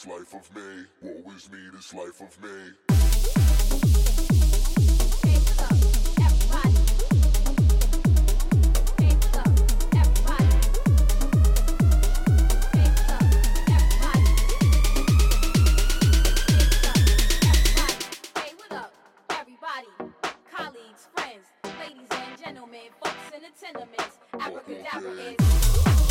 this life of me? Woe is me, this life of me. colleagues, friends, ladies and gentlemen, folks in the tenements, Africa Dapper is.